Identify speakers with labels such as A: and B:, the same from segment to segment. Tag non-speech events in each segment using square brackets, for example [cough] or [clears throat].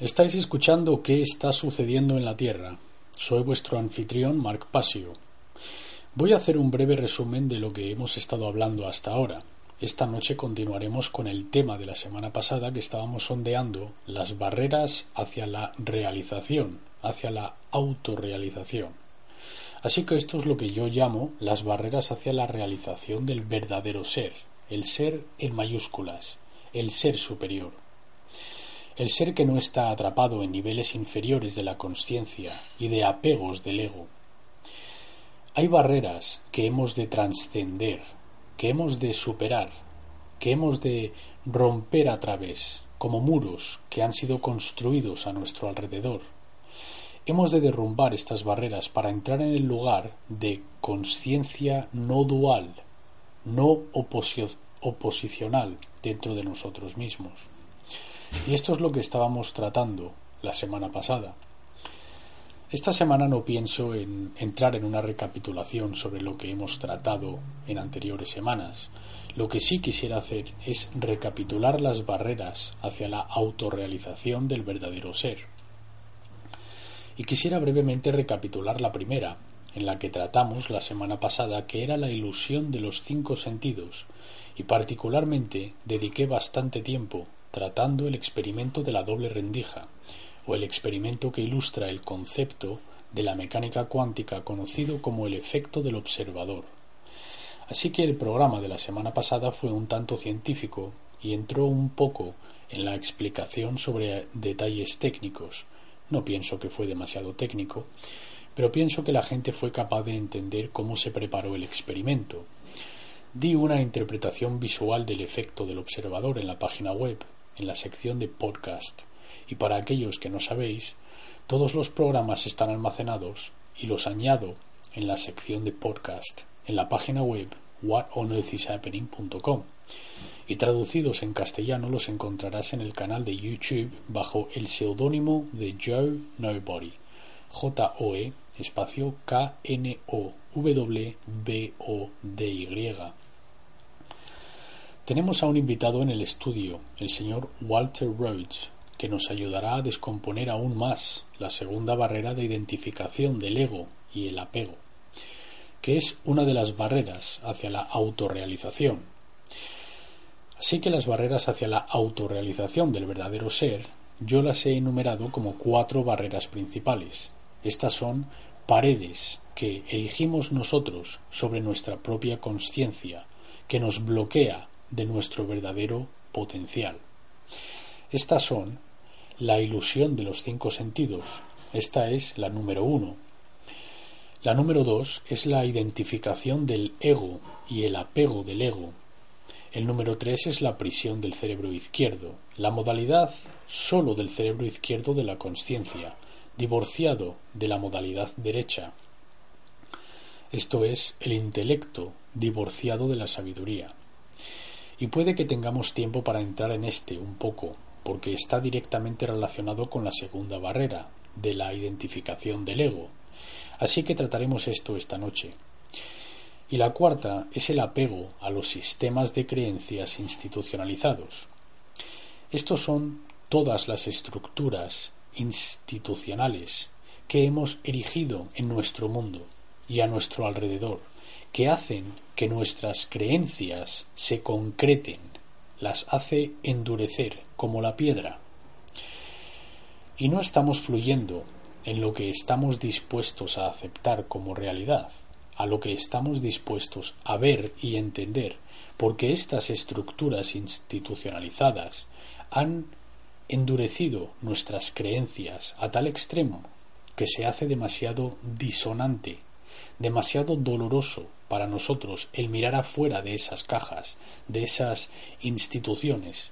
A: Estáis escuchando ¿Qué está sucediendo en la Tierra? Soy vuestro anfitrión, Mark Pasio. Voy a hacer un breve resumen de lo que hemos estado hablando hasta ahora. Esta noche continuaremos con el tema de la semana pasada que estábamos sondeando las barreras hacia la realización, hacia la autorrealización. Así que esto es lo que yo llamo las barreras hacia la realización del verdadero ser, el ser en mayúsculas, el ser superior el ser que no está atrapado en niveles inferiores de la conciencia y de apegos del ego. Hay barreras que hemos de trascender, que hemos de superar, que hemos de romper a través, como muros que han sido construidos a nuestro alrededor. Hemos de derrumbar estas barreras para entrar en el lugar de conciencia no dual, no oposicional dentro de nosotros mismos. Y esto es lo que estábamos tratando la semana pasada. Esta semana no pienso en entrar en una recapitulación sobre lo que hemos tratado en anteriores semanas. Lo que sí quisiera hacer es recapitular las barreras hacia la autorrealización del verdadero ser. Y quisiera brevemente recapitular la primera, en la que tratamos la semana pasada, que era la ilusión de los cinco sentidos, y particularmente dediqué bastante tiempo tratando el experimento de la doble rendija, o el experimento que ilustra el concepto de la mecánica cuántica conocido como el efecto del observador. Así que el programa de la semana pasada fue un tanto científico y entró un poco en la explicación sobre detalles técnicos. No pienso que fue demasiado técnico, pero pienso que la gente fue capaz de entender cómo se preparó el experimento. Di una interpretación visual del efecto del observador en la página web en la sección de podcast. Y para aquellos que no sabéis, todos los programas están almacenados y los añado en la sección de podcast en la página web whatonearthishappening.com y traducidos en castellano los encontrarás en el canal de YouTube bajo el seudónimo de Joe Nobody. J-O-E espacio K-N-O-W-B-O-D-Y. Tenemos a un invitado en el estudio, el señor Walter Rhodes, que nos ayudará a descomponer aún más la segunda barrera de identificación del ego y el apego, que es una de las barreras hacia la autorrealización. Así que las barreras hacia la autorrealización del verdadero ser yo las he enumerado como cuatro barreras principales. Estas son paredes que erigimos nosotros sobre nuestra propia conciencia, que nos bloquea de nuestro verdadero potencial. Estas son la ilusión de los cinco sentidos. Esta es la número uno. La número dos es la identificación del ego y el apego del ego. El número tres es la prisión del cerebro izquierdo, la modalidad sólo del cerebro izquierdo de la conciencia, divorciado de la modalidad derecha. Esto es el intelecto divorciado de la sabiduría. Y puede que tengamos tiempo para entrar en este un poco, porque está directamente relacionado con la segunda barrera, de la identificación del ego. Así que trataremos esto esta noche. Y la cuarta es el apego a los sistemas de creencias institucionalizados. Estos son todas las estructuras institucionales que hemos erigido en nuestro mundo y a nuestro alrededor, que hacen que nuestras creencias se concreten, las hace endurecer como la piedra. Y no estamos fluyendo en lo que estamos dispuestos a aceptar como realidad, a lo que estamos dispuestos a ver y entender, porque estas estructuras institucionalizadas han endurecido nuestras creencias a tal extremo que se hace demasiado disonante, demasiado doloroso para nosotros el mirar afuera de esas cajas, de esas instituciones,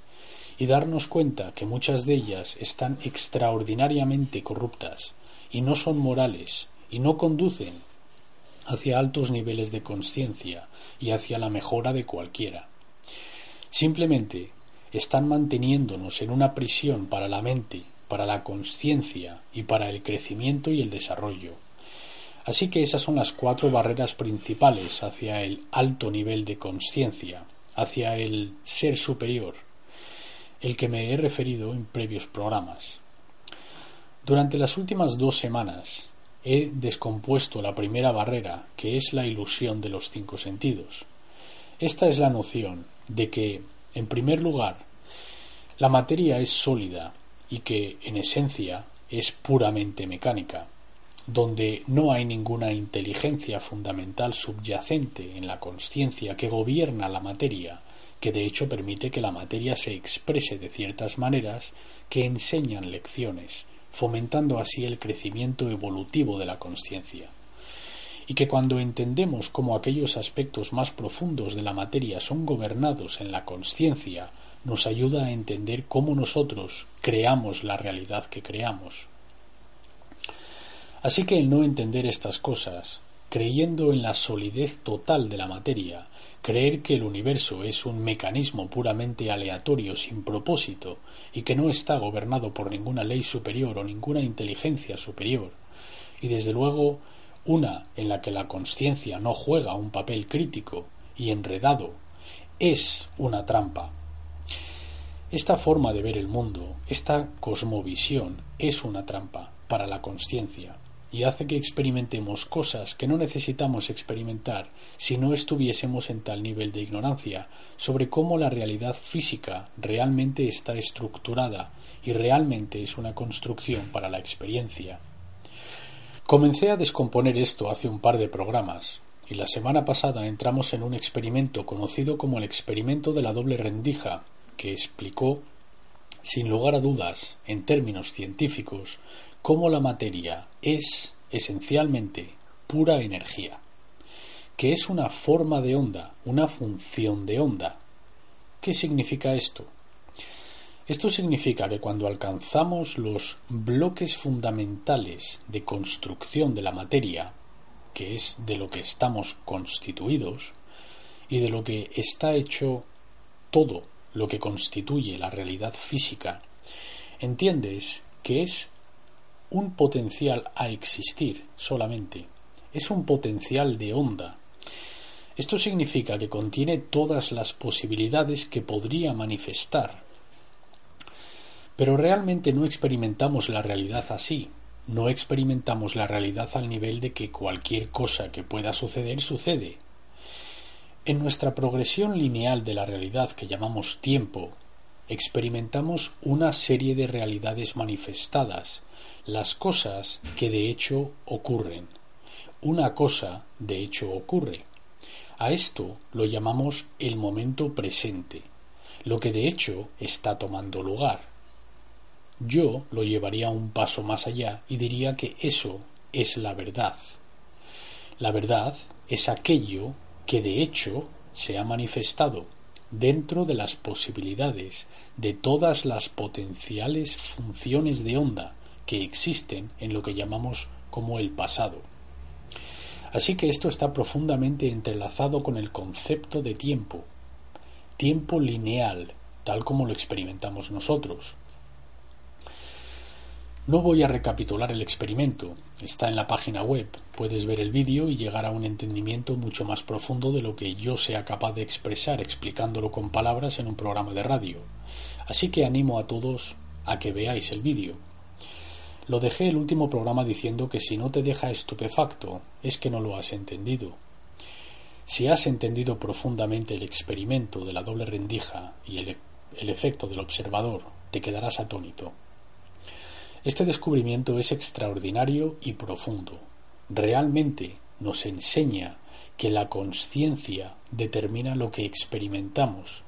A: y darnos cuenta que muchas de ellas están extraordinariamente corruptas, y no son morales, y no conducen hacia altos niveles de conciencia y hacia la mejora de cualquiera. Simplemente están manteniéndonos en una prisión para la mente, para la conciencia y para el crecimiento y el desarrollo Así que esas son las cuatro barreras principales hacia el alto nivel de conciencia, hacia el ser superior. el que me he referido en previos programas. Durante las últimas dos semanas he descompuesto la primera barrera, que es la ilusión de los cinco sentidos. Esta es la noción de que, en primer lugar, la materia es sólida y que, en esencia, es puramente mecánica, donde no hay ninguna inteligencia fundamental subyacente en la conciencia que gobierna la materia, que de hecho permite que la materia se exprese de ciertas maneras que enseñan lecciones, fomentando así el crecimiento evolutivo de la conciencia. Y que cuando entendemos cómo aquellos aspectos más profundos de la materia son gobernados en la conciencia, nos ayuda a entender cómo nosotros creamos la realidad que creamos. Así que el no entender estas cosas, creyendo en la solidez total de la materia, Creer que el universo es un mecanismo puramente aleatorio sin propósito y que no está gobernado por ninguna ley superior o ninguna inteligencia superior, y desde luego una en la que la conciencia no juega un papel crítico y enredado, es una trampa. Esta forma de ver el mundo, esta cosmovisión, es una trampa para la conciencia y hace que experimentemos cosas que no necesitamos experimentar si no estuviésemos en tal nivel de ignorancia sobre cómo la realidad física realmente está estructurada y realmente es una construcción para la experiencia. Comencé a descomponer esto hace un par de programas, y la semana pasada entramos en un experimento conocido como el experimento de la doble rendija, que explicó, sin lugar a dudas, en términos científicos, cómo la materia es esencialmente pura energía, que es una forma de onda, una función de onda. ¿Qué significa esto? Esto significa que cuando alcanzamos los bloques fundamentales de construcción de la materia, que es de lo que estamos constituidos, y de lo que está hecho todo lo que constituye la realidad física, entiendes que es un potencial a existir solamente. Es un potencial de onda. Esto significa que contiene todas las posibilidades que podría manifestar. Pero realmente no experimentamos la realidad así. No experimentamos la realidad al nivel de que cualquier cosa que pueda suceder sucede. En nuestra progresión lineal de la realidad que llamamos tiempo, experimentamos una serie de realidades manifestadas, las cosas que de hecho ocurren. Una cosa de hecho ocurre. A esto lo llamamos el momento presente, lo que de hecho está tomando lugar. Yo lo llevaría un paso más allá y diría que eso es la verdad. La verdad es aquello que de hecho se ha manifestado dentro de las posibilidades de todas las potenciales funciones de onda que existen en lo que llamamos como el pasado. Así que esto está profundamente entrelazado con el concepto de tiempo, tiempo lineal, tal como lo experimentamos nosotros. No voy a recapitular el experimento, está en la página web, puedes ver el vídeo y llegar a un entendimiento mucho más profundo de lo que yo sea capaz de expresar explicándolo con palabras en un programa de radio. Así que animo a todos a que veáis el vídeo. Lo dejé el último programa diciendo que si no te deja estupefacto es que no lo has entendido. Si has entendido profundamente el experimento de la doble rendija y el, el efecto del observador, te quedarás atónito. Este descubrimiento es extraordinario y profundo. Realmente nos enseña que la conciencia determina lo que experimentamos.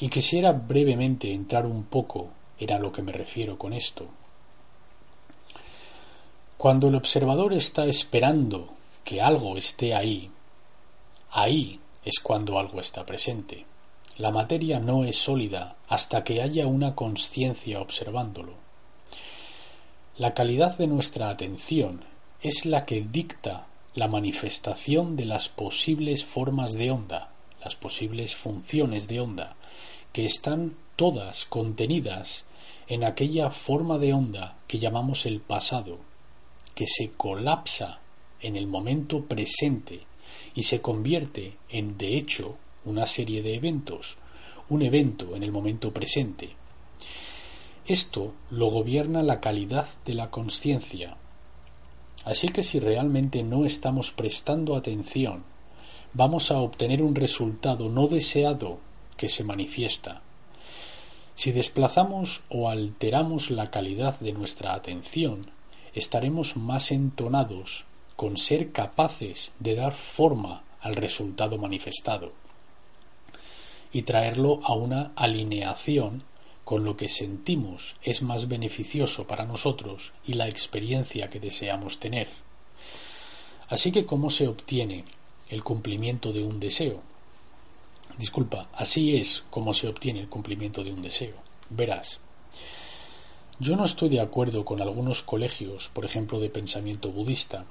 A: Y quisiera brevemente entrar un poco en a lo que me refiero con esto. Cuando el observador está esperando que algo esté ahí, ahí es cuando algo está presente. La materia no es sólida hasta que haya una conciencia observándolo. La calidad de nuestra atención es la que dicta la manifestación de las posibles formas de onda, las posibles funciones de onda, que están todas contenidas en aquella forma de onda que llamamos el pasado, que se colapsa en el momento presente y se convierte en, de hecho, una serie de eventos, un evento en el momento presente. Esto lo gobierna la calidad de la conciencia. Así que si realmente no estamos prestando atención, vamos a obtener un resultado no deseado que se manifiesta. Si desplazamos o alteramos la calidad de nuestra atención, estaremos más entonados con ser capaces de dar forma al resultado manifestado y traerlo a una alineación con lo que sentimos es más beneficioso para nosotros y la experiencia que deseamos tener. Así que, ¿cómo se obtiene el cumplimiento de un deseo? Disculpa, así es como se obtiene el cumplimiento de un deseo. Verás, yo no estoy de acuerdo con algunos colegios, por ejemplo, de pensamiento budista,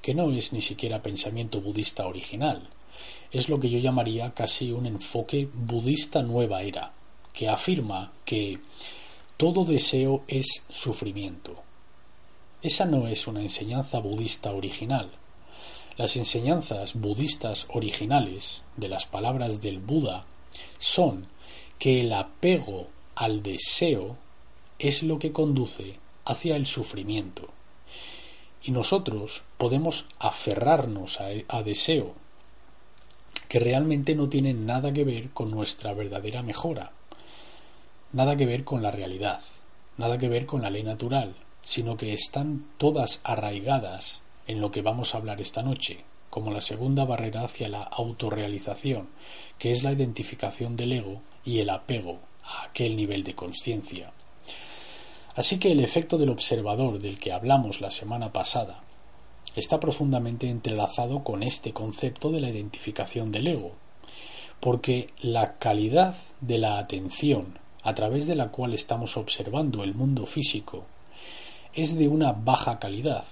A: que no es ni siquiera pensamiento budista original, es lo que yo llamaría casi un enfoque budista nueva era, que afirma que todo deseo es sufrimiento. Esa no es una enseñanza budista original. Las enseñanzas budistas originales de las palabras del Buda son que el apego al deseo es lo que conduce hacia el sufrimiento. Y nosotros podemos aferrarnos a, deseo que realmente no tienen nada que ver con nuestra verdadera mejora, nada que ver con la realidad, nada que ver con la ley natural, sino que están todas arraigadas en lo que vamos a hablar esta noche, como la segunda barrera hacia la autorrealización, que es la identificación del ego y el apego a aquel nivel de conciencia. Así que el efecto del observador del que hablamos la semana pasada está profundamente entrelazado con este concepto de la identificación del ego, porque la calidad de la atención a través de la cual estamos observando el mundo físico es de una baja calidad,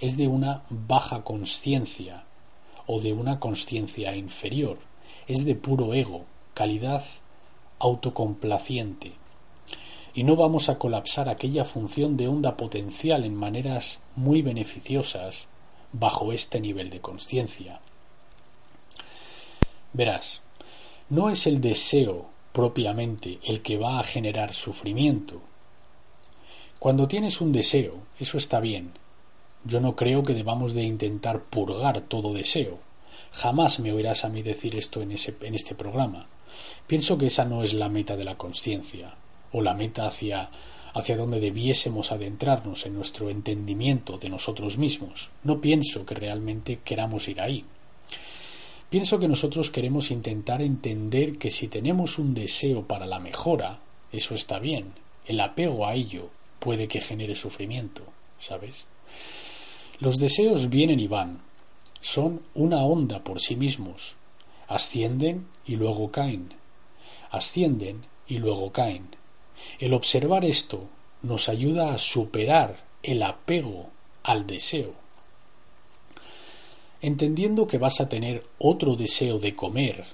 A: es de una baja conciencia o de una conciencia inferior, es de puro ego, calidad autocomplaciente. Y no vamos a colapsar aquella función de onda potencial en maneras muy beneficiosas bajo este nivel de conciencia. Verás, no es el deseo propiamente el que va a generar sufrimiento. Cuando tienes un deseo, eso está bien. Yo no creo que debamos de intentar purgar todo deseo. Jamás me oirás a mí decir esto en, ese, en este programa. Pienso que esa no es la meta de la conciencia, o la meta hacia hacia donde debiésemos adentrarnos en nuestro entendimiento de nosotros mismos. No pienso que realmente queramos ir ahí. Pienso que nosotros queremos intentar entender que si tenemos un deseo para la mejora, eso está bien. El apego a ello puede que genere sufrimiento, ¿sabes? Los deseos vienen y van. Son una onda por sí mismos. Ascienden y luego caen. Ascienden y luego caen. El observar esto nos ayuda a superar el apego al deseo. Entendiendo que vas a tener otro deseo de comer,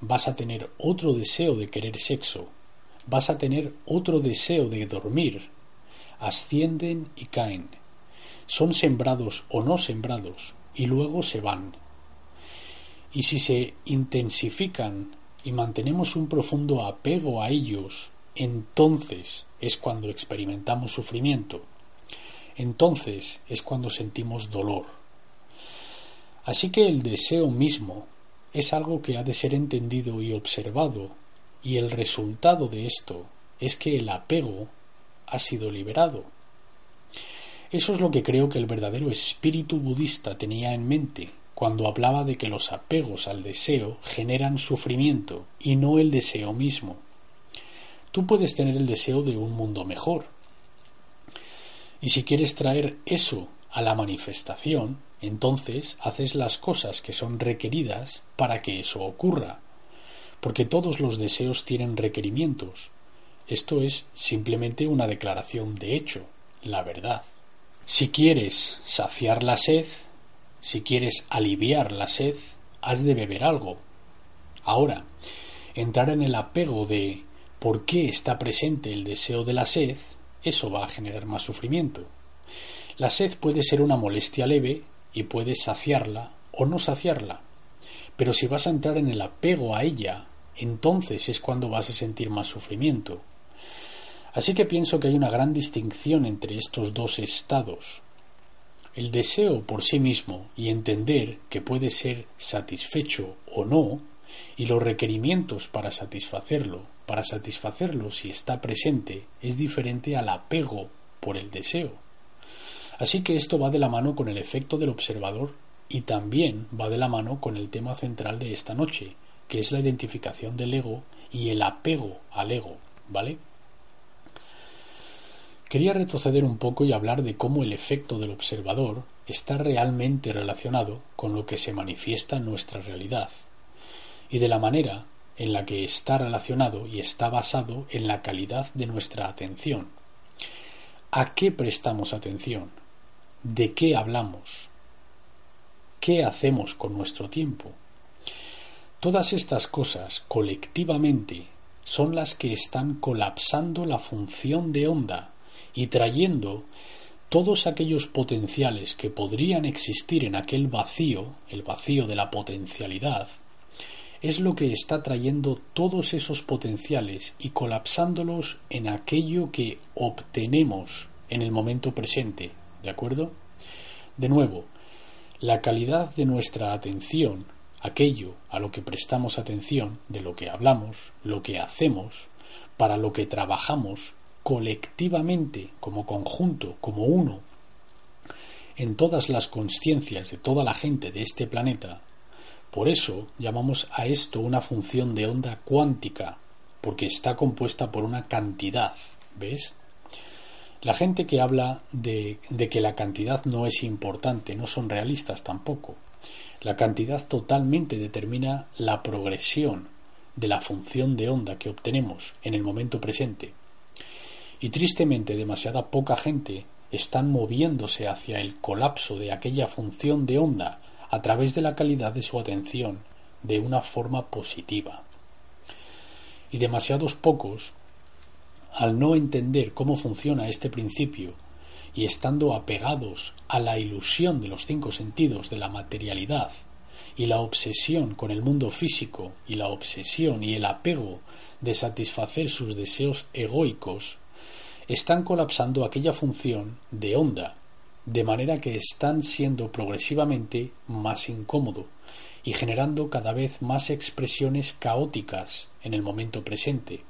A: vas a tener otro deseo de querer sexo, vas a tener otro deseo de dormir, ascienden y caen, son sembrados o no sembrados, y luego se van. Y si se intensifican y mantenemos un profundo apego a ellos entonces es cuando experimentamos sufrimiento. Entonces es cuando sentimos dolor. Así que el deseo mismo es algo que ha de ser entendido y observado, y el resultado de esto es que el apego ha sido liberado. Eso es lo que creo que el verdadero espíritu budista tenía en mente cuando hablaba de que los apegos al deseo generan sufrimiento y no el deseo mismo. Tú puedes tener el deseo de un mundo mejor. Y si quieres traer eso a la manifestación, entonces haces las cosas que son requeridas para que eso ocurra. Porque todos los deseos tienen requerimientos. Esto es simplemente una declaración de hecho, la verdad. Si quieres saciar la sed, si quieres aliviar la sed, has de beber algo. Ahora, entrar en el apego de por qué está presente el deseo de la sed, eso va a generar más sufrimiento. La sed puede ser una molestia leve y puedes saciarla o no saciarla. Pero si vas a entrar en el apego a ella, entonces es cuando vas a sentir más sufrimiento. Así que pienso que hay una gran distinción entre estos dos estados. El deseo por sí mismo y entender que puede ser satisfecho o no, y los requerimientos para satisfacerlo, para satisfacerlo si está presente, es diferente al apego por el deseo. Así que esto va de la mano con el efecto del observador y también va de la mano con el tema central de esta noche, que es la identificación del ego y el apego al ego, ¿vale? Quería retroceder un poco y hablar de cómo el efecto del observador está realmente relacionado con lo que se manifiesta en nuestra realidad, y de la manera en la que está relacionado y está basado en la calidad de nuestra atención. ¿A qué prestamos atención? ¿De qué hablamos? ¿Qué hacemos con nuestro tiempo? Todas estas cosas colectivamente son las que están colapsando la función de onda y trayendo todos aquellos potenciales que podrían existir en aquel vacío, el vacío de la potencialidad, es lo que está trayendo todos esos potenciales y colapsándolos en aquello que obtenemos en el momento presente, ¿de acuerdo? De nuevo, la calidad de nuestra atención, aquello a lo que prestamos atención, de lo que hablamos, lo que hacemos, para lo que trabajamos colectivamente, como conjunto, como uno, en todas las conciencias de toda la gente de este planeta, por eso llamamos a esto una función de onda cuántica, porque está compuesta por una cantidad, ¿ves? La gente que habla de, que la cantidad no es importante no son realistas tampoco. La cantidad totalmente determina la progresión de la función de onda que obtenemos en el momento presente. Y tristemente demasiada poca gente están moviéndose hacia el colapso de aquella función de onda a través de la calidad de su atención de una forma positiva. Y demasiados pocos, al no entender cómo funciona este principio y estando apegados a la ilusión de los cinco sentidos de la materialidad y la obsesión con el mundo físico y la obsesión y el apego de satisfacer sus deseos egoicos, están colapsando aquella función de onda de manera que están siendo progresivamente más incómodo y generando cada vez más expresiones caóticas en el momento presente.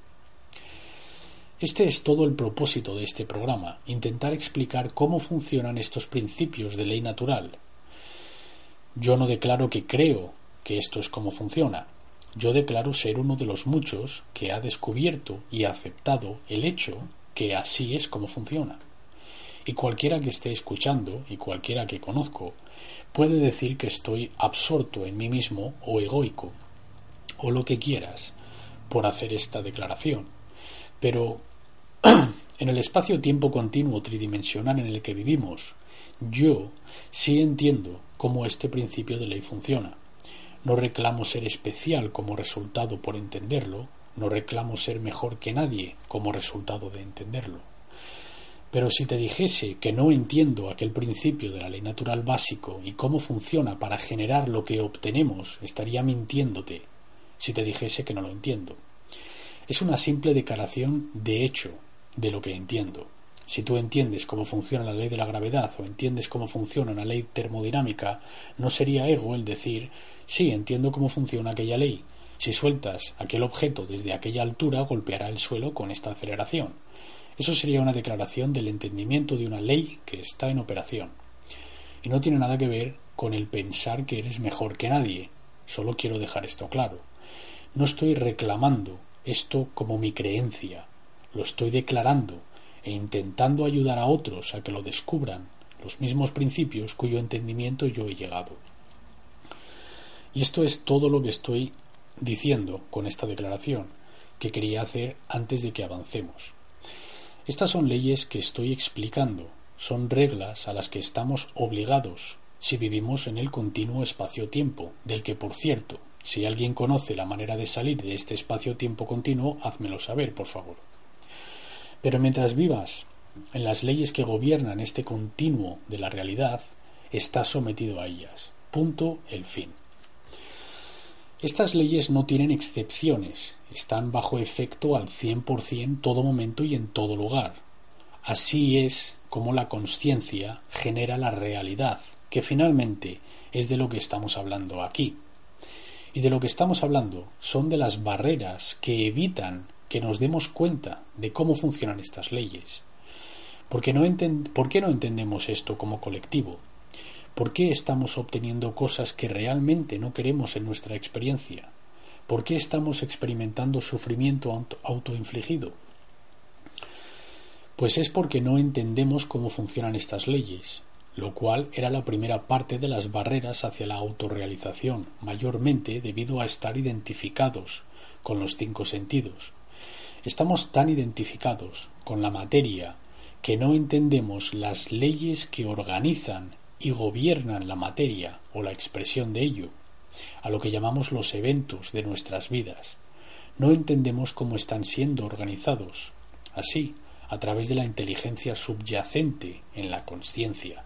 A: Este es todo el propósito de este programa, intentar explicar cómo funcionan estos principios de ley natural. Yo no declaro que creo que esto es como funciona. Yo declaro ser uno de los muchos que ha descubierto y aceptado el hecho que así es como funciona y cualquiera que esté escuchando y cualquiera que conozco puede decir que estoy absorto en mí mismo o egoico o lo que quieras por hacer esta declaración. Pero [clears throat] en el espacio-tiempo continuo tridimensional en el que vivimos, yo sí entiendo cómo este principio de ley funciona. No reclamo ser especial como resultado por entenderlo, no reclamo ser mejor que nadie como resultado de entenderlo. Pero si te dijese que no entiendo aquel principio de la ley natural básico y cómo funciona para generar lo que obtenemos, estaría mintiéndote si te dijese que no lo entiendo. Es una simple declaración de hecho de lo que entiendo. Si tú entiendes cómo funciona la ley de la gravedad o entiendes cómo funciona una ley termodinámica, no sería ego el decir sí, entiendo cómo funciona aquella ley. Si sueltas aquel objeto desde aquella altura, golpeará el suelo con esta aceleración. Eso sería una declaración del entendimiento de una ley que está en operación. Y no tiene nada que ver con el pensar que eres mejor que nadie. Solo quiero dejar esto claro. No estoy reclamando esto como mi creencia. Lo estoy declarando e intentando ayudar a otros a que lo descubran, los mismos principios cuyo entendimiento yo he llegado. Y esto es todo lo que estoy diciendo con esta declaración que quería hacer antes de que avancemos. Estas son leyes que estoy explicando, son reglas a las que estamos obligados si vivimos en el continuo espacio-tiempo, del que, por cierto, si alguien conoce la manera de salir de este espacio-tiempo continuo, házmelo saber, por favor. Pero mientras vivas en las leyes que gobiernan este continuo de la realidad, estás sometido a ellas. Punto el fin. Estas leyes no tienen excepciones, están bajo efecto al cien por cien todo momento y en todo lugar. Así es como la conciencia genera la realidad, que finalmente es de lo que estamos hablando aquí. Y de lo que estamos hablando son de las barreras que evitan que nos demos cuenta de cómo funcionan estas leyes. Porque no ¿Por qué no entendemos esto como colectivo? ¿Por qué estamos obteniendo cosas que realmente no queremos en nuestra experiencia? ¿Por qué estamos experimentando sufrimiento autoinfligido? Pues es porque no entendemos cómo funcionan estas leyes, lo cual era la primera parte de las barreras hacia la autorrealización, mayormente debido a estar identificados con los cinco sentidos. Estamos tan identificados con la materia que no entendemos las leyes que organizan y gobiernan la materia o la expresión de ello, a lo que llamamos los eventos de nuestras vidas. No entendemos cómo están siendo organizados, así, a través de la inteligencia subyacente en la conciencia.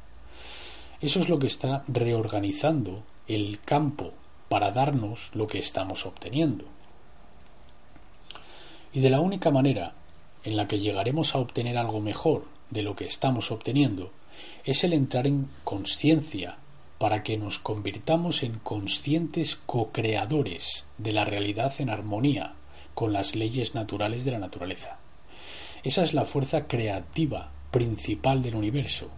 A: Eso es lo que está reorganizando el campo para darnos lo que estamos obteniendo. Y de la única manera en la que llegaremos a obtener algo mejor de lo que estamos obteniendo es el entrar en conciencia para que nos convirtamos en conscientes co-creadores de la realidad en armonía con las leyes naturales de la naturaleza. Esa es la fuerza creativa principal del universo.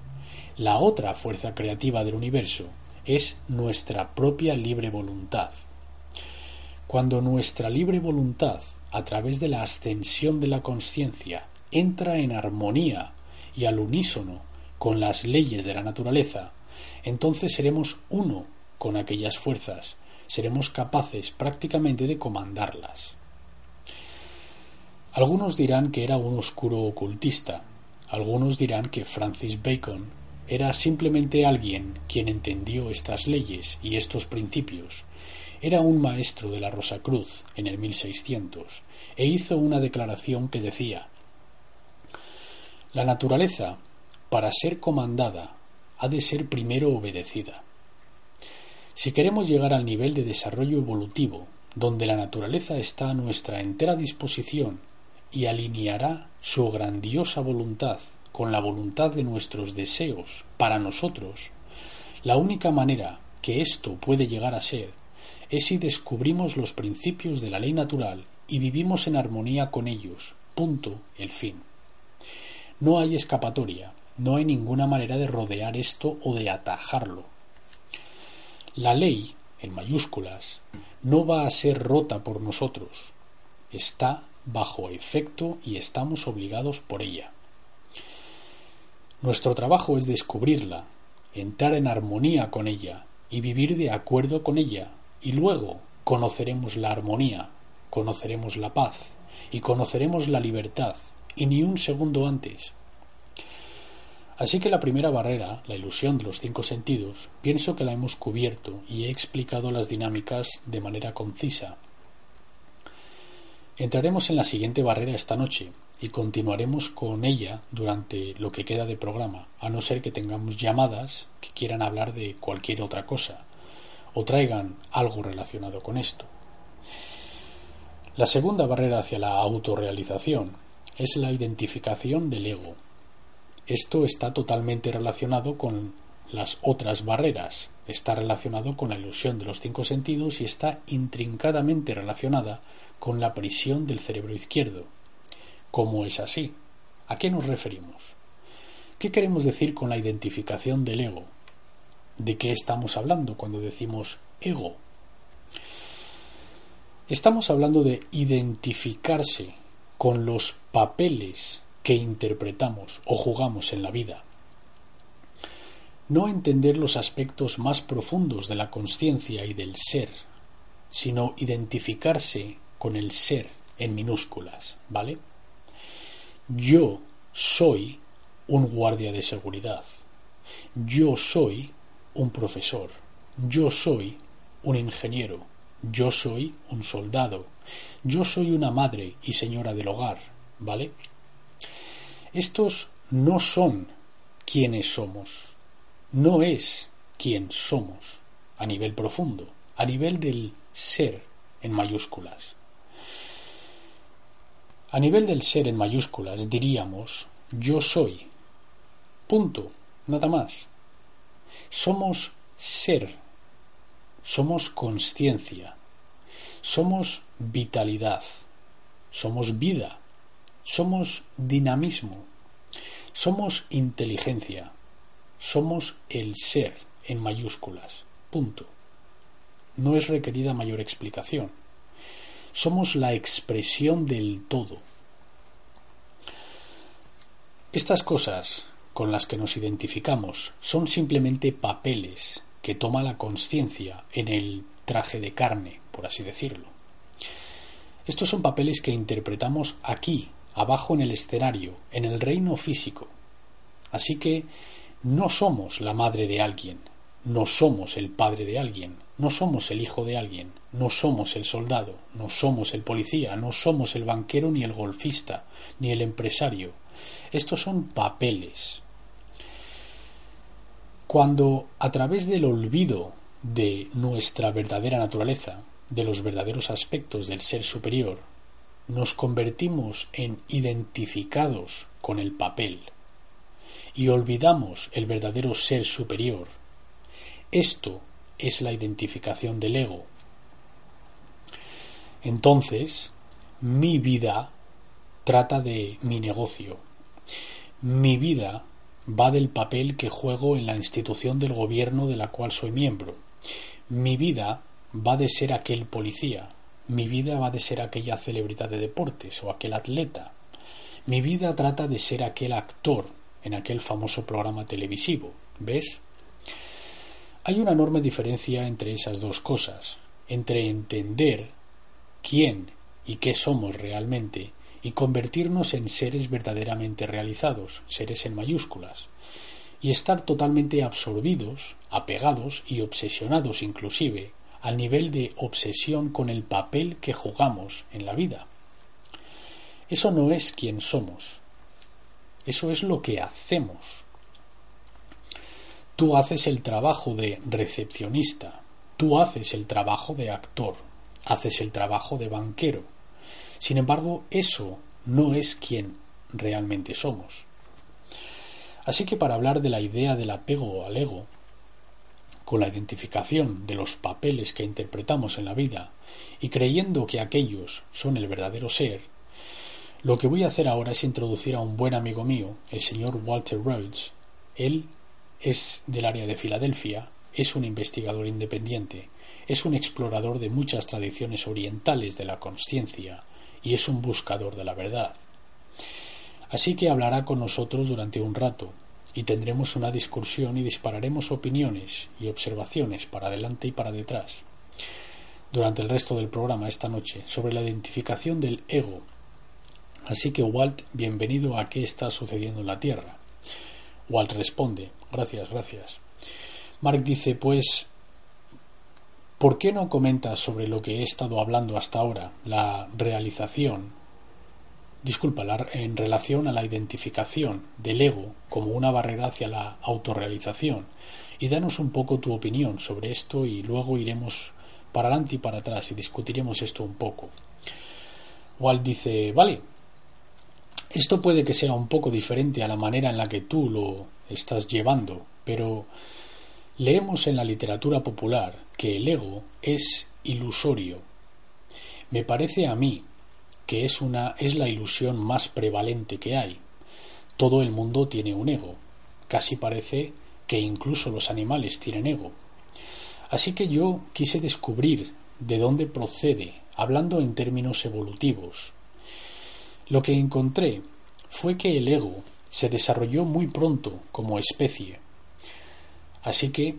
A: La otra fuerza creativa del universo es nuestra propia libre voluntad. Cuando nuestra libre voluntad, a través de la ascensión de la conciencia, entra en armonía y al unísono con las leyes de la naturaleza, entonces seremos uno con aquellas fuerzas, seremos capaces prácticamente de comandarlas. Algunos dirán que era un oscuro ocultista, algunos dirán que Francis Bacon era simplemente alguien quien entendió estas leyes y estos principios. Era un maestro de la Rosa Cruz en el 1600 e hizo una declaración que decía La naturaleza para ser comandada, ha de ser primero obedecida. Si queremos llegar al nivel de desarrollo evolutivo, donde la naturaleza está a nuestra entera disposición y alineará su grandiosa voluntad con la voluntad de nuestros deseos para nosotros, la única manera que esto puede llegar a ser es si descubrimos los principios de la ley natural y vivimos en armonía con ellos. Punto. El fin. No hay escapatoria. No hay ninguna manera de rodear esto o de atajarlo. La ley, en mayúsculas, no va a ser rota por nosotros. Está bajo efecto y estamos obligados por ella. Nuestro trabajo es descubrirla, entrar en armonía con ella y vivir de acuerdo con ella, y luego conoceremos la armonía, conoceremos la paz y conoceremos la libertad, y ni un segundo antes, Así que la primera barrera, la ilusión de los cinco sentidos, pienso que la hemos cubierto y he explicado las dinámicas de manera concisa. Entraremos en la siguiente barrera esta noche y continuaremos con ella durante lo que queda de programa, a no ser que tengamos llamadas que quieran hablar de cualquier otra cosa o traigan algo relacionado con esto. La segunda barrera hacia la autorrealización es la identificación del ego, esto está totalmente relacionado con las otras barreras, está relacionado con la ilusión de los cinco sentidos y está intrincadamente relacionada con la prisión del cerebro izquierdo. ¿Cómo es así? ¿A qué nos referimos? ¿Qué queremos decir con la identificación del ego? ¿De qué estamos hablando cuando decimos ego? Estamos hablando de identificarse con los papeles que interpretamos o jugamos en la vida. No entender los aspectos más profundos de la conciencia y del ser, sino identificarse con el ser en minúsculas, ¿vale? Yo soy un guardia de seguridad. Yo soy un profesor. Yo soy un ingeniero. Yo soy un soldado. Yo soy una madre y señora del hogar, ¿vale? Estos no son quienes somos, no es quien somos a nivel profundo, a nivel del ser en mayúsculas. A nivel del ser en mayúsculas diríamos yo soy. Punto. Nada más. Somos ser. Somos conciencia. Somos vitalidad. Somos vida. Somos dinamismo. Somos inteligencia. Somos el ser en mayúsculas. Punto. No es requerida mayor explicación. Somos la expresión del todo. Estas cosas con las que nos identificamos son simplemente papeles que toma la conciencia en el traje de carne, por así decirlo. Estos son papeles que interpretamos aquí, abajo en el escenario, en el reino físico. Así que no somos la madre de alguien, no somos el padre de alguien, no somos el hijo de alguien, no somos el soldado, no somos el policía, no somos el banquero ni el golfista, ni el empresario. Estos son papeles. Cuando a través del olvido de nuestra verdadera naturaleza, de los verdaderos aspectos del ser superior, nos convertimos en identificados con el papel y olvidamos el verdadero ser superior, esto es la identificación del ego. Entonces, mi vida trata de mi negocio. Mi vida va del papel que juego en la institución del gobierno de la cual soy miembro. Mi vida va de ser aquel policía, mi vida va de ser aquella celebridad de deportes o aquel atleta. Mi vida trata de ser aquel actor en aquel famoso programa televisivo. ¿Ves? Hay una enorme diferencia entre esas dos cosas, entre entender quién y qué somos realmente y convertirnos en seres verdaderamente realizados, seres en mayúsculas, y estar totalmente absorbidos, apegados y obsesionados inclusive al nivel de obsesión con el papel que jugamos en la vida. Eso no es quien somos, eso es lo que hacemos. Tú haces el trabajo de recepcionista, tú haces el trabajo de actor, haces el trabajo de banquero. Sin embargo, eso no es quien realmente somos. Así que para hablar de la idea del apego al ego, con la identificación de los papeles que interpretamos en la vida y creyendo que aquellos son el verdadero ser, lo que voy a hacer ahora es introducir a un buen amigo mío, el señor Walter Rhodes. Él es del área de Filadelfia, es un investigador independiente, es un explorador de muchas tradiciones orientales de la conciencia y es un buscador de la verdad. Así que hablará con nosotros durante un rato y tendremos una discusión y dispararemos opiniones y observaciones para adelante y para detrás durante el resto del programa esta noche sobre la identificación del ego. Así que Walt, bienvenido a qué está sucediendo en la Tierra. Walt responde, gracias, gracias. Mark dice, pues, ¿por qué no comentas sobre lo que he estado hablando hasta ahora, la realización disculpa, en relación a la identificación del ego como una barrera hacia la autorrealización. Y danos un poco tu opinión sobre esto y luego iremos para adelante y para atrás y discutiremos esto un poco. Walt dice, vale, esto puede que sea un poco diferente a la manera en la que tú lo estás llevando, pero leemos en la literatura popular que el ego es ilusorio. Me parece a mí que es una es la ilusión más prevalente que hay. Todo el mundo tiene un ego. Casi parece que incluso los animales tienen ego. Así que yo quise descubrir de dónde procede, hablando en términos evolutivos. Lo que encontré fue que el ego se desarrolló muy pronto como especie. Así que,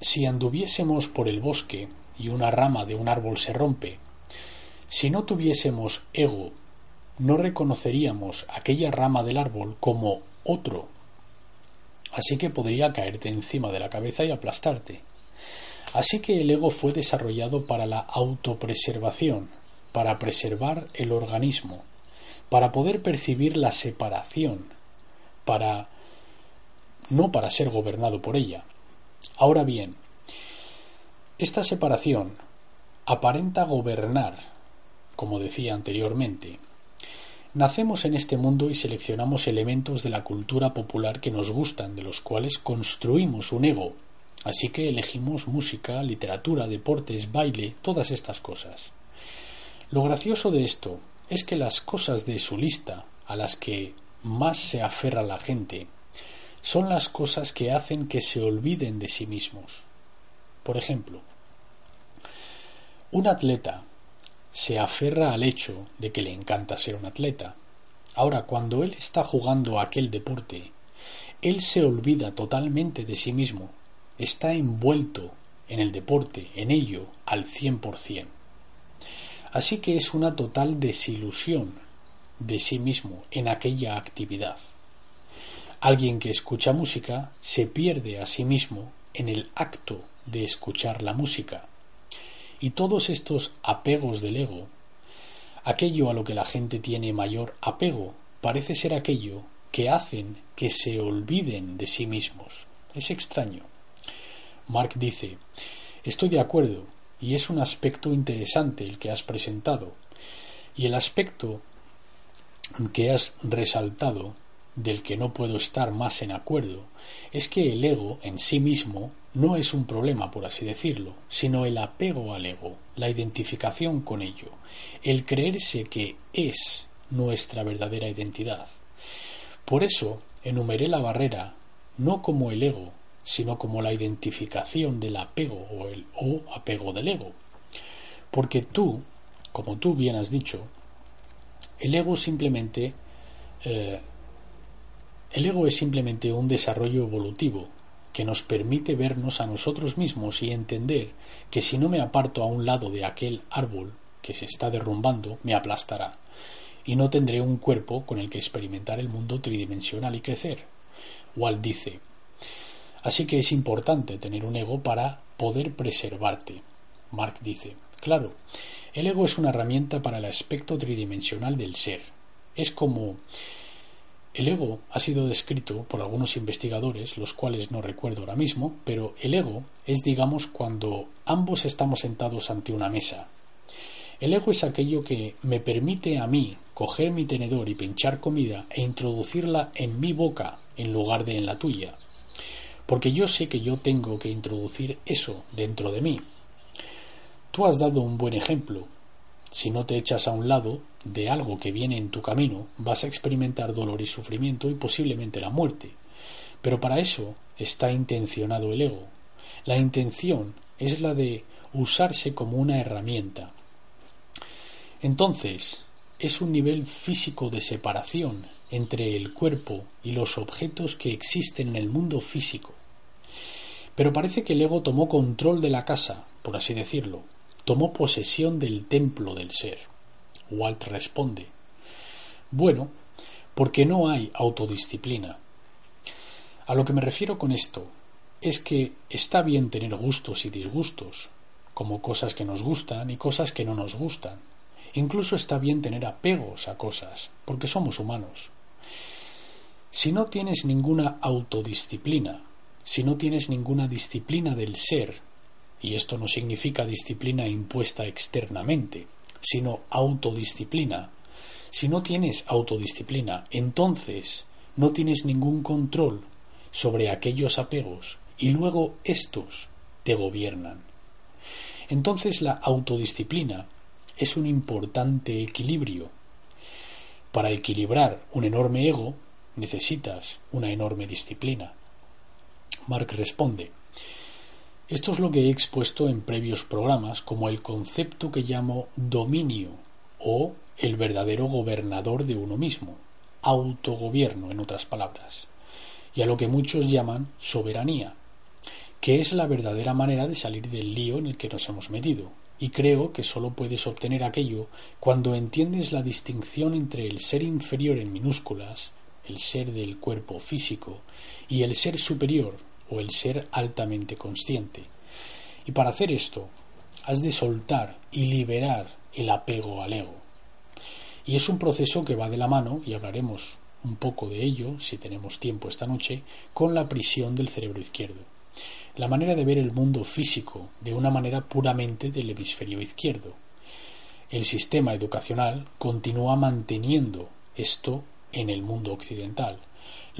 A: si anduviésemos por el bosque y una rama de un árbol se rompe, si no tuviésemos ego, no reconoceríamos aquella rama del árbol como otro. Así que podría caerte encima de la cabeza y aplastarte. Así que el ego fue desarrollado para la autopreservación, para preservar el organismo, para poder percibir la separación, para no para ser gobernado por ella. Ahora bien, Esta separación aparenta gobernar, como decía anteriormente. Nacemos en este mundo y seleccionamos elementos de la cultura popular que nos gustan, de los cuales construimos un ego. Así que elegimos música, literatura, deportes, baile, todas estas cosas. Lo gracioso de esto es que las cosas de su lista a las que más se aferra la gente son las cosas que hacen que se olviden de sí mismos. Por ejemplo, un atleta se aferra al hecho de que le encanta ser un atleta. Ahora, cuando él está jugando aquel deporte, él se olvida totalmente de sí mismo, está envuelto en el deporte, en ello, al cien por cien. Así que es una total desilusión de sí mismo en aquella actividad. Alguien que escucha música se pierde a sí mismo en el acto de escuchar la música. Y todos estos apegos del ego, aquello a lo que la gente tiene mayor apego, parece ser aquello que hacen que se olviden de sí mismos. Es extraño. Mark dice, estoy de acuerdo, y es un aspecto interesante el que has presentado, y el aspecto que has resaltado del que no puedo estar más en acuerdo es que el ego en sí mismo no es un problema, por así decirlo, sino el apego al ego, la identificación con ello, el creerse que es nuestra verdadera identidad. Por eso enumeré la barrera no como el ego, sino como la identificación del apego o el o apego del ego. Porque tú, como tú bien has dicho, el ego simplemente eh, el ego es simplemente un desarrollo evolutivo que nos permite vernos a nosotros mismos y entender que si no me aparto a un lado de aquel árbol que se está derrumbando, me aplastará, y no tendré un cuerpo con el que experimentar el mundo tridimensional y crecer. Walt dice, así que es importante tener un ego para poder preservarte. Mark dice, claro, el ego es una herramienta para el aspecto tridimensional del ser. Es como el ego ha sido descrito por algunos investigadores, los cuales no recuerdo ahora mismo, pero el ego es, digamos, cuando ambos estamos sentados ante una mesa. El ego es aquello que me permite a mí coger mi tenedor y pinchar comida e introducirla en mi boca en lugar de en la tuya. Porque yo sé que yo tengo que introducir eso dentro de mí. Tú has dado un buen ejemplo. Si no te echas a un lado, de algo que viene en tu camino, vas a experimentar dolor y sufrimiento y posiblemente la muerte. Pero para eso está intencionado el ego. La intención es la de usarse como una herramienta. Entonces, es un nivel físico de separación entre el cuerpo y los objetos que existen en el mundo físico. Pero parece que el ego tomó control de la casa, por así decirlo, tomó posesión del templo del ser. Walt responde Bueno, porque no hay autodisciplina. A lo que me refiero con esto es que está bien tener gustos y disgustos, como cosas que nos gustan y cosas que no nos gustan. Incluso está bien tener apegos a cosas, porque somos humanos. Si no tienes ninguna autodisciplina, si no tienes ninguna disciplina del ser, y esto no significa disciplina impuesta externamente, sino autodisciplina. Si no tienes autodisciplina, entonces no tienes ningún control sobre aquellos apegos y luego estos te gobiernan. Entonces la autodisciplina es un importante equilibrio. Para equilibrar un enorme ego necesitas una enorme disciplina. Mark responde esto es lo que he expuesto en previos programas como el concepto que llamo dominio o el verdadero gobernador de uno mismo, autogobierno en otras palabras, y a lo que muchos llaman soberanía, que es la verdadera manera de salir del lío en el que nos hemos metido, y creo que solo puedes obtener aquello cuando entiendes la distinción entre el ser inferior en minúsculas, el ser del cuerpo físico, y el ser superior, o el ser altamente consciente. Y para hacer esto, has de soltar y liberar el apego al ego. Y es un proceso que va de la mano, y hablaremos un poco de ello, si tenemos tiempo esta noche, con la prisión del cerebro izquierdo. la manera de ver el mundo físico de una manera puramente del hemisferio izquierdo. El sistema educacional continúa manteniendo esto en el mundo occidental.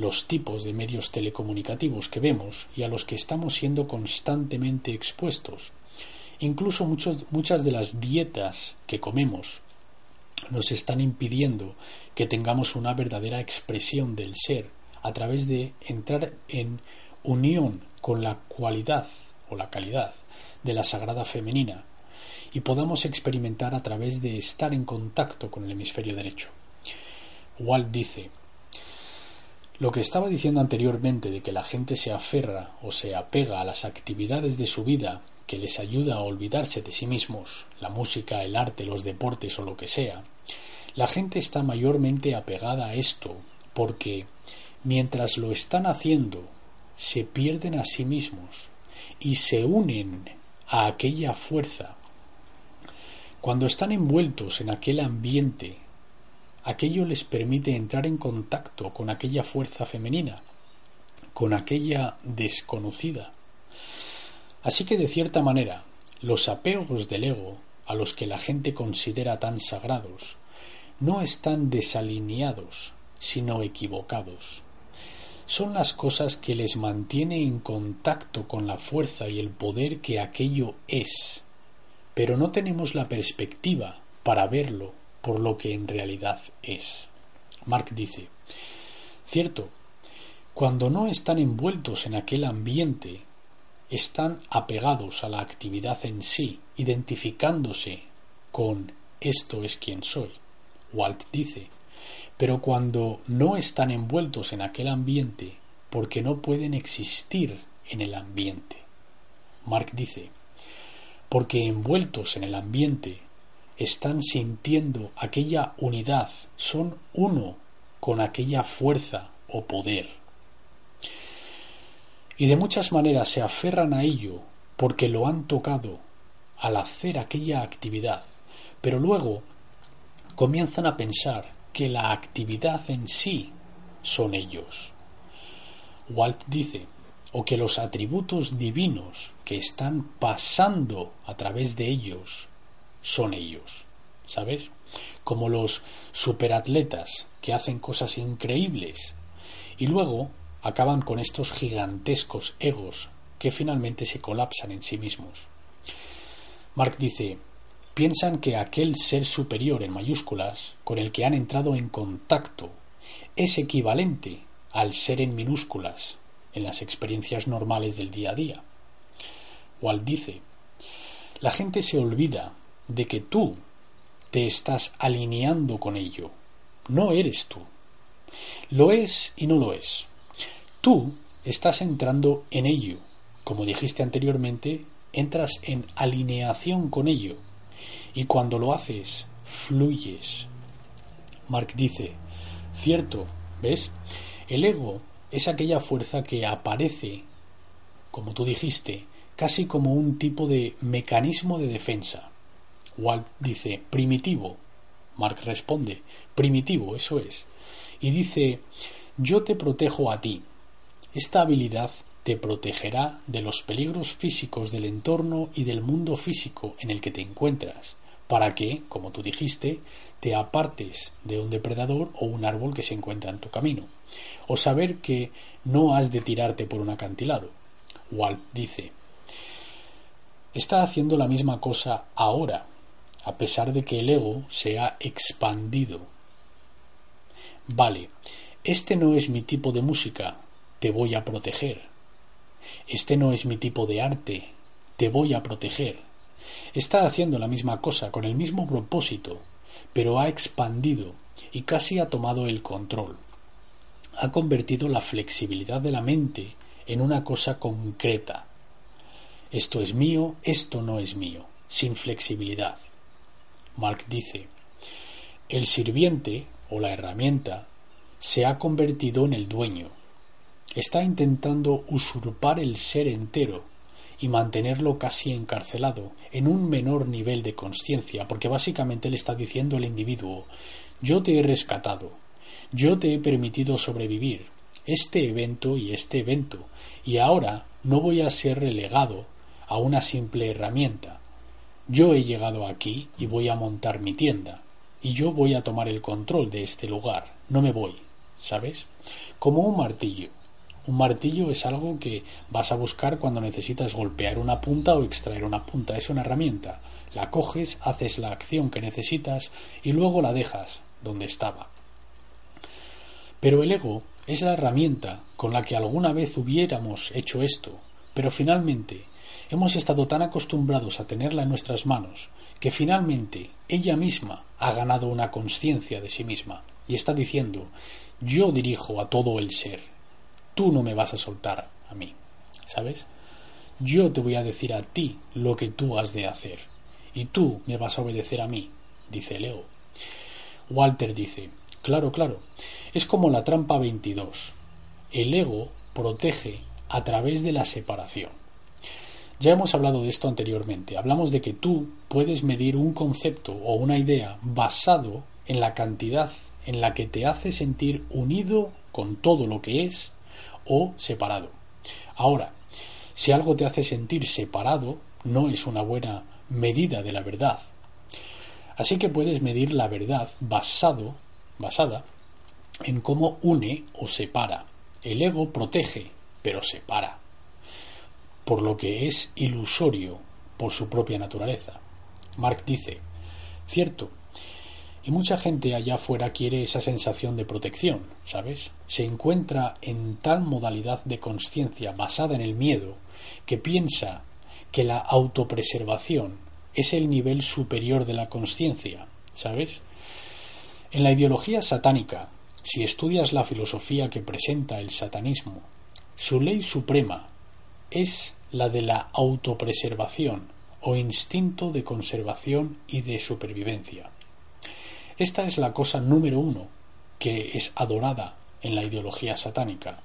A: Los tipos de medios telecomunicativos que vemos y a los que estamos siendo constantemente expuestos. Incluso muchas de las dietas que comemos nos están impidiendo que tengamos una verdadera expresión del ser a través de entrar en unión con la cualidad o la calidad de la sagrada femenina y podamos experimentar a través de estar en contacto con el hemisferio derecho. Walt dice lo que estaba diciendo anteriormente de que la gente se aferra o se apega a las actividades de su vida que les ayuda a olvidarse de sí mismos, la música, el arte, los deportes o lo que sea, la gente está mayormente apegada a esto porque mientras lo están haciendo se pierden a sí mismos y se unen a aquella fuerza. Cuando están envueltos en aquel ambiente, aquello les permite entrar en contacto con aquella fuerza femenina, con aquella desconocida. Así que de cierta manera, los apegos del ego, a los que la gente considera tan sagrados, no están desalineados, sino equivocados son las cosas que les mantiene en contacto con la fuerza y el poder que aquello es, pero no tenemos la perspectiva para verlo por lo que en realidad es. Mark dice, cierto, cuando no están envueltos en aquel ambiente, están apegados a la actividad en sí, identificándose con esto es quien soy. Walt dice, pero cuando no están envueltos en aquel ambiente, porque no pueden existir en el ambiente. Mark dice, porque envueltos en el ambiente están sintiendo aquella unidad, son uno con aquella fuerza o poder. Y de muchas maneras se aferran a ello porque lo han tocado al hacer aquella actividad, pero luego comienzan a pensar que la actividad en sí son ellos. Walt dice, o que los atributos divinos que están pasando a través de ellos son ellos. ¿Sabes? Como los superatletas que hacen cosas increíbles y luego acaban con estos gigantescos egos que finalmente se colapsan en sí mismos. Mark dice, piensan que aquel ser superior en mayúsculas con el que han entrado en contacto es equivalente al ser en minúsculas en las experiencias normales del día a día. Walt dice, la gente se olvida de que tú te estás alineando con ello, no eres tú. Lo es y no lo es. Tú estás entrando en ello. Como dijiste anteriormente, entras en alineación con ello y cuando lo haces, fluyes. Mark dice, cierto, ¿ves? El ego es aquella fuerza que aparece, como tú dijiste, casi como un tipo de mecanismo de defensa. Walt dice, primitivo. Mark responde, primitivo, eso es. Y dice, yo te protejo a ti. Esta habilidad te protegerá de los peligros físicos del entorno y del mundo físico en el que te encuentras para que, como tú dijiste, te apartes de un depredador o un árbol que se encuentra en tu camino, o saber que no has de tirarte por un acantilado. Walt dice, está haciendo la misma cosa ahora, a pesar de que el ego se ha expandido. Vale, este no es mi tipo de música, te voy a proteger. Este no es mi tipo de arte, te voy a proteger Está haciendo la misma cosa con el mismo propósito, pero ha expandido y casi ha tomado el control. Ha convertido la flexibilidad de la mente en una cosa concreta. Esto es mío, esto no es mío, sin flexibilidad. Mark dice, el sirviente o la herramienta se ha convertido en el dueño. Está intentando usurpar el ser entero y mantenerlo casi encarcelado, en un menor nivel de conciencia, porque básicamente le está diciendo al individuo yo te he rescatado, yo te he permitido sobrevivir, este evento y este evento, y ahora no voy a ser relegado a una simple herramienta. Yo he llegado aquí y voy a montar mi tienda, y yo voy a tomar el control de este lugar, no me voy, ¿sabes? Como un martillo. Un martillo es algo que vas a buscar cuando necesitas golpear una punta o extraer una punta, es una herramienta. La coges, haces la acción que necesitas y luego la dejas donde estaba. Pero el ego es la herramienta con la que alguna vez hubiéramos hecho esto, pero finalmente hemos estado tan acostumbrados a tenerla en nuestras manos que finalmente ella misma ha ganado una conciencia de sí misma y está diciendo yo dirijo a todo el ser, tú no me vas a soltar a mí, ¿sabes? Yo te voy a decir a ti lo que tú has de hacer y tú me vas a obedecer a mí, dice el ego. Walter dice, claro, claro, es como la trampa 22. El ego protege a través de la separación. Ya hemos hablado de esto anteriormente. Hablamos de que tú puedes medir un concepto o una idea basado en la cantidad en la que te hace sentir unido con todo lo que es o separado. Ahora, si algo te hace sentir separado, no es una buena medida de la verdad. Así que puedes medir la verdad basado, basada en cómo une o separa. El ego protege, pero separa, por lo que es ilusorio por su propia naturaleza. Mark dice, cierto, y mucha gente allá afuera quiere esa sensación de protección, ¿sabes? Se encuentra en tal modalidad de conciencia basada en el miedo que piensa que la autopreservación es el nivel superior de la conciencia, ¿sabes? En la ideología satánica, si estudias la filosofía que presenta el satanismo, su ley suprema es la de la autopreservación o instinto de conservación y de supervivencia. Esta es la cosa número uno que es adorada en la ideología satánica.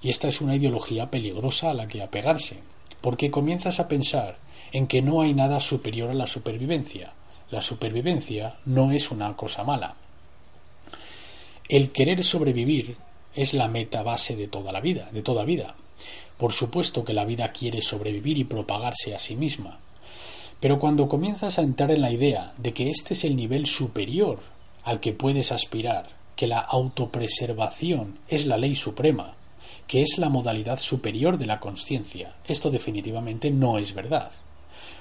A: Y esta es una ideología peligrosa a la que apegarse, porque comienzas a pensar en que no hay nada superior a la supervivencia. La supervivencia no es una cosa mala. El querer sobrevivir es la meta base de toda la vida, de toda vida. Por supuesto que la vida quiere sobrevivir y propagarse a sí misma. Pero cuando comienzas a entrar en la idea de que este es el nivel superior al que puedes aspirar, que la autopreservación es la ley suprema, que es la modalidad superior de la conciencia, esto definitivamente no es verdad.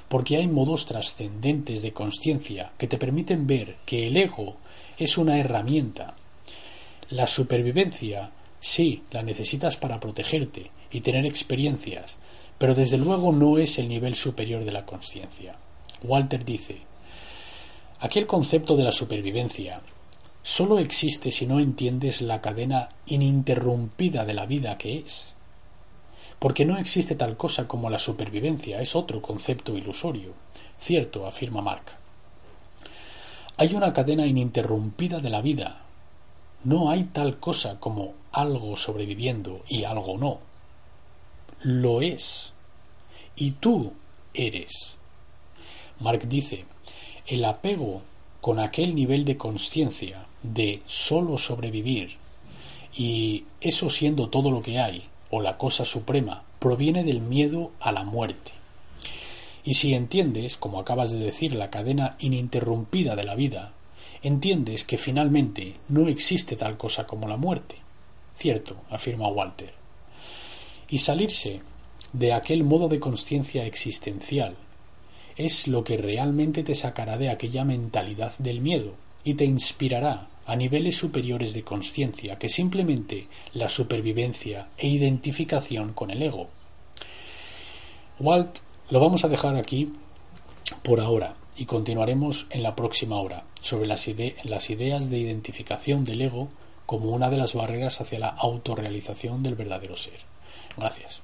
A: Porque hay modos trascendentes de conciencia que te permiten ver que el ego es una herramienta la supervivencia, sí, la necesitas para protegerte y tener experiencias, pero desde luego no es el nivel superior de la conciencia. Walter dice, aquel concepto de la supervivencia solo existe si no entiendes la cadena ininterrumpida de la vida que es. Porque no existe tal cosa como la supervivencia, es otro concepto ilusorio. Cierto, afirma Mark. Hay una cadena ininterrumpida de la vida, no hay tal cosa como algo sobreviviendo y algo no. Lo es. Y tú eres. Mark dice, el apego con aquel nivel de conciencia de solo sobrevivir y eso siendo todo lo que hay, o la cosa suprema, proviene del miedo a la muerte. Y si entiendes, como acabas de decir, la cadena ininterrumpida de la vida, entiendes que finalmente no existe tal cosa como la muerte. Cierto, afirma Walter. Y salirse de aquel modo de conciencia existencial es lo que realmente te sacará de aquella mentalidad del miedo y te inspirará a niveles superiores de conciencia que simplemente la supervivencia e identificación con el ego. Walt lo vamos a dejar aquí por ahora y continuaremos en la próxima hora sobre las, las ideas de identificación del ego como una de las barreras hacia la autorrealización del verdadero ser. Gracias.